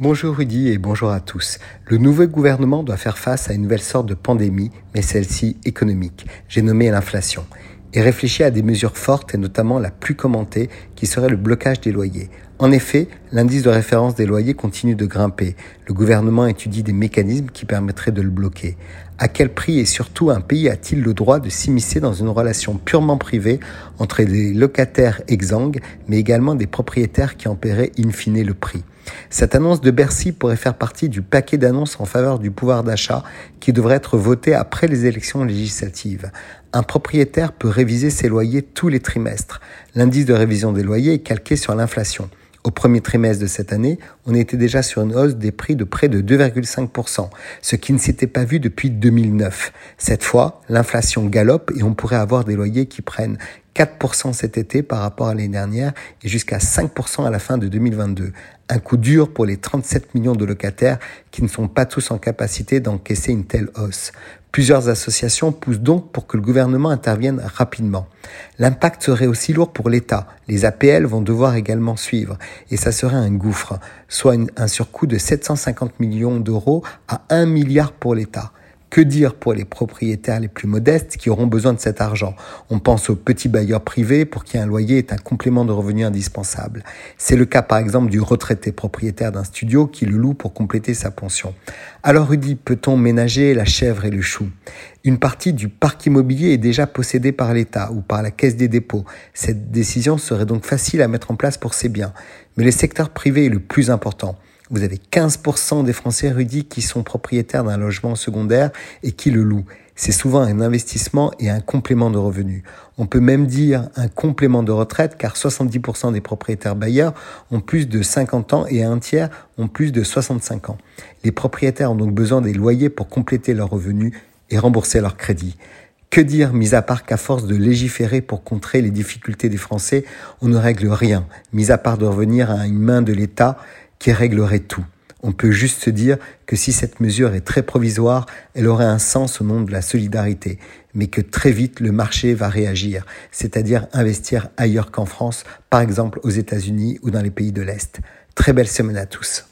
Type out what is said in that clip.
Bonjour Rudy et bonjour à tous. Le nouveau gouvernement doit faire face à une nouvelle sorte de pandémie, mais celle-ci économique. J'ai nommé l'inflation. Et réfléchit à des mesures fortes et notamment la plus commentée qui serait le blocage des loyers. En effet, l'indice de référence des loyers continue de grimper. Le gouvernement étudie des mécanismes qui permettraient de le bloquer. À quel prix et surtout un pays a-t-il le droit de s'immiscer dans une relation purement privée entre des locataires exsangues, mais également des propriétaires qui en paieraient in fine le prix? Cette annonce de Bercy pourrait faire partie du paquet d'annonces en faveur du pouvoir d'achat qui devrait être voté après les élections législatives. Un propriétaire peut réviser ses loyers tous les trimestres. L'indice de révision des loyers est calqué sur l'inflation. Au premier trimestre de cette année, on était déjà sur une hausse des prix de près de 2,5%, ce qui ne s'était pas vu depuis 2009. Cette fois, l'inflation galope et on pourrait avoir des loyers qui prennent 4% cet été par rapport à l'année dernière et jusqu'à 5% à la fin de 2022. Un coup dur pour les 37 millions de locataires qui ne sont pas tous en capacité d'encaisser une telle hausse. Plusieurs associations poussent donc pour que le gouvernement intervienne rapidement. L'impact serait aussi lourd pour l'État. Les APL vont devoir également suivre et ça serait un gouffre, soit un surcoût de 750 millions d'euros à 1 milliard pour l'État. Que dire pour les propriétaires les plus modestes qui auront besoin de cet argent? On pense aux petits bailleurs privés pour qui un loyer est un complément de revenu indispensable. C'est le cas par exemple du retraité propriétaire d'un studio qui le loue pour compléter sa pension. Alors Rudy, peut-on ménager la chèvre et le chou? Une partie du parc immobilier est déjà possédée par l'État ou par la Caisse des dépôts. Cette décision serait donc facile à mettre en place pour ces biens. Mais le secteur privé est le plus important. Vous avez 15% des Français érudits qui sont propriétaires d'un logement secondaire et qui le louent. C'est souvent un investissement et un complément de revenus. On peut même dire un complément de retraite car 70% des propriétaires bailleurs ont plus de 50 ans et un tiers ont plus de 65 ans. Les propriétaires ont donc besoin des loyers pour compléter leurs revenus et rembourser leurs crédits. Que dire, mis à part qu'à force de légiférer pour contrer les difficultés des Français, on ne règle rien, mis à part de revenir à une main de l'État qui réglerait tout. On peut juste se dire que si cette mesure est très provisoire, elle aurait un sens au nom de la solidarité, mais que très vite le marché va réagir, c'est-à-dire investir ailleurs qu'en France, par exemple aux États-Unis ou dans les pays de l'Est. Très belle semaine à tous.